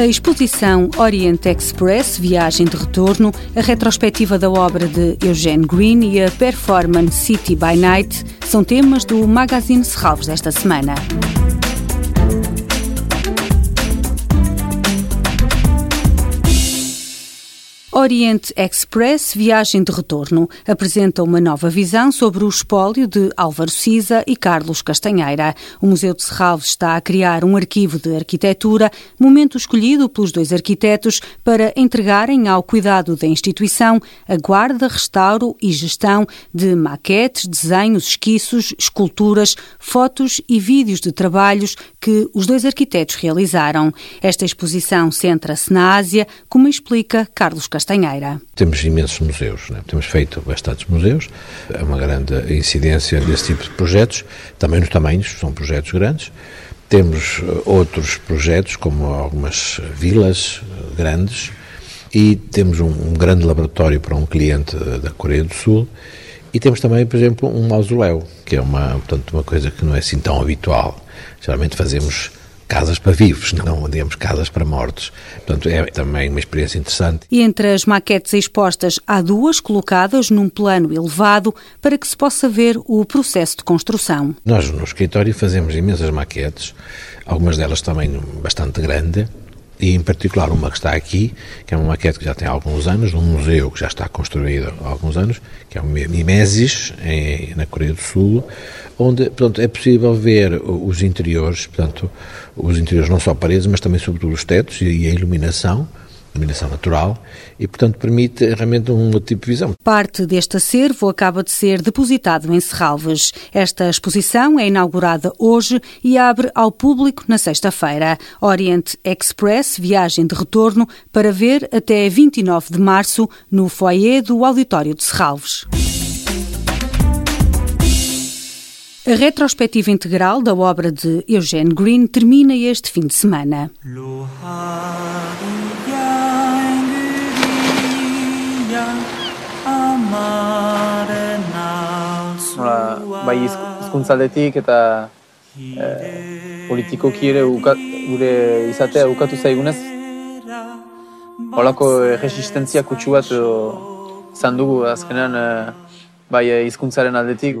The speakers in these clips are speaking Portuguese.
A exposição Orient Express, Viagem de Retorno, a retrospectiva da obra de Eugene Green e a performance City by Night são temas do Magazine Serralves desta semana. Oriente Express Viagem de Retorno apresenta uma nova visão sobre o espólio de Álvaro Siza e Carlos Castanheira. O Museu de Serralves está a criar um arquivo de arquitetura, momento escolhido pelos dois arquitetos para entregarem ao cuidado da instituição a guarda, restauro e gestão de maquetes, desenhos, esquiços, esculturas, fotos e vídeos de trabalhos que os dois arquitetos realizaram. Esta exposição centra-se na Ásia, como explica Carlos Castanheira. Temos imensos museus, né? temos feito bastantes museus, é uma grande incidência desse tipo de projetos, também nos tamanhos, são projetos grandes. Temos eh, outros projetos, como algumas vilas eh, grandes, e temos um, um grande laboratório para um cliente da Coreia do Sul, e temos também, por exemplo, um mausoléu, que é uma, portanto, uma coisa que não é assim tão habitual. Geralmente fazemos casas para vivos, não digamos casas para mortos. Portanto, é também uma experiência interessante. E entre as maquetes expostas, há duas colocadas num plano elevado para que se possa ver o processo de construção. Nós no escritório fazemos imensas maquetes, algumas delas também bastante grandes, e em particular uma que está aqui, que é uma maquete que já tem alguns anos, num museu que já está construído há alguns anos, que é o Mimesis, em, na Coreia do Sul, onde portanto, é possível ver os interiores, portanto, os interiores não só paredes, mas também sobretudo os tetos e a iluminação, iluminação natural e, portanto, permite realmente um tipo de visão. Parte deste acervo acaba de ser depositado em Serralves. Esta exposição é inaugurada hoje e abre ao público na sexta-feira. Orient Express, viagem de retorno, para ver até 29 de março no foyer do Auditório de Serralves. A retrospectiva integral da obra de Eugene Green termina este fim de semana. Bai hizkuntzaldetik eta e, politikoki ere gure izatea ukatu zaigunez holako resistentzia kutsu bat izan dugu azkenean e, bai hizkuntzaren aldetik.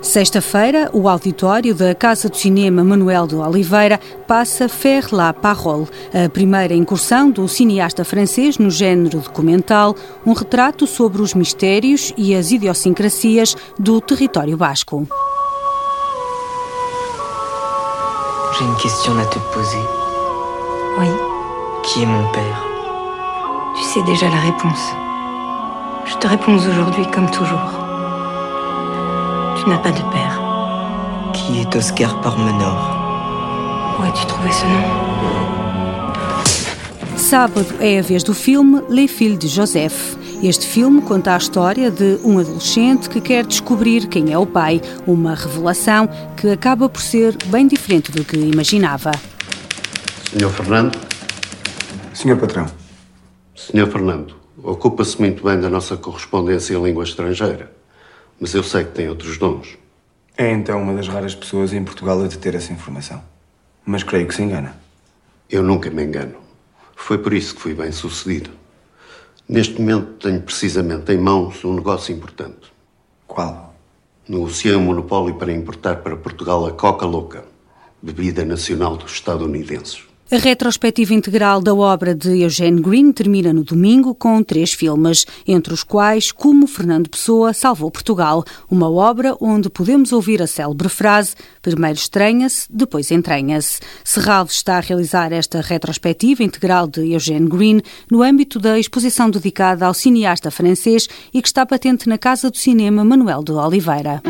Sexta-feira, o auditório da Casa do Cinema Manuel de Oliveira passa Faire la Parole, a primeira incursão do cineasta francês no género documental, um retrato sobre os mistérios e as idiosincrasias do território basco. J'ai une question à te poser. Oui. Qui est mon père Tu sais déjà la réponse. Je te réponds aujourd'hui comme toujours. Tu n'as pas de père. Qui est Oscar Parmenor Où as-tu trouvé ce nom Sábado é a vez do filme Les Filles de Joseph. Este filme conta a história de um adolescente que quer descobrir quem é o pai, uma revelação que acaba por ser bem diferente do que imaginava. Senhor Fernando? Senhor patrão. Senhor Fernando, ocupa-se muito bem da nossa correspondência em língua estrangeira. Mas eu sei que tem outros dons. É então uma das raras pessoas em Portugal a deter essa informação. Mas creio que se engana. Eu nunca me engano. Foi por isso que fui bem sucedido. Neste momento tenho precisamente em mãos um negócio importante. Qual? Negociei um monopólio para importar para Portugal a Coca Louca, bebida nacional dos estadunidenses. A retrospectiva integral da obra de Eugene Green termina no domingo com três filmes, entre os quais Como Fernando Pessoa Salvou Portugal, uma obra onde podemos ouvir a célebre frase primeiro estranha-se, depois entranha-se. Serralves está a realizar esta retrospectiva integral de Eugene Green no âmbito da exposição dedicada ao cineasta francês e que está patente na Casa do Cinema Manuel de Oliveira.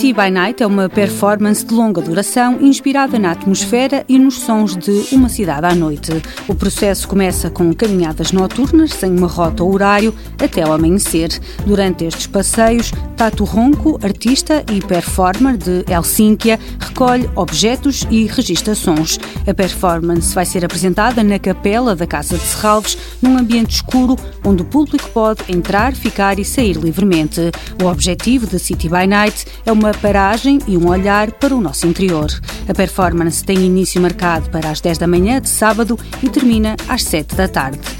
City by Night é uma performance de longa duração inspirada na atmosfera e nos sons de uma cidade à noite. O processo começa com caminhadas noturnas, sem uma rota ou horário, até ao amanhecer. Durante estes passeios, Tato Ronco, artista e performer de Helsínquia, recolhe objetos e registra sons. A performance vai ser apresentada na capela da Casa de Serralves, num ambiente escuro onde o público pode entrar, ficar e sair livremente. O objetivo de City by Night é uma paragem e um olhar para o nosso interior. A performance tem início marcado para as 10 da manhã de sábado e termina às 7 da tarde.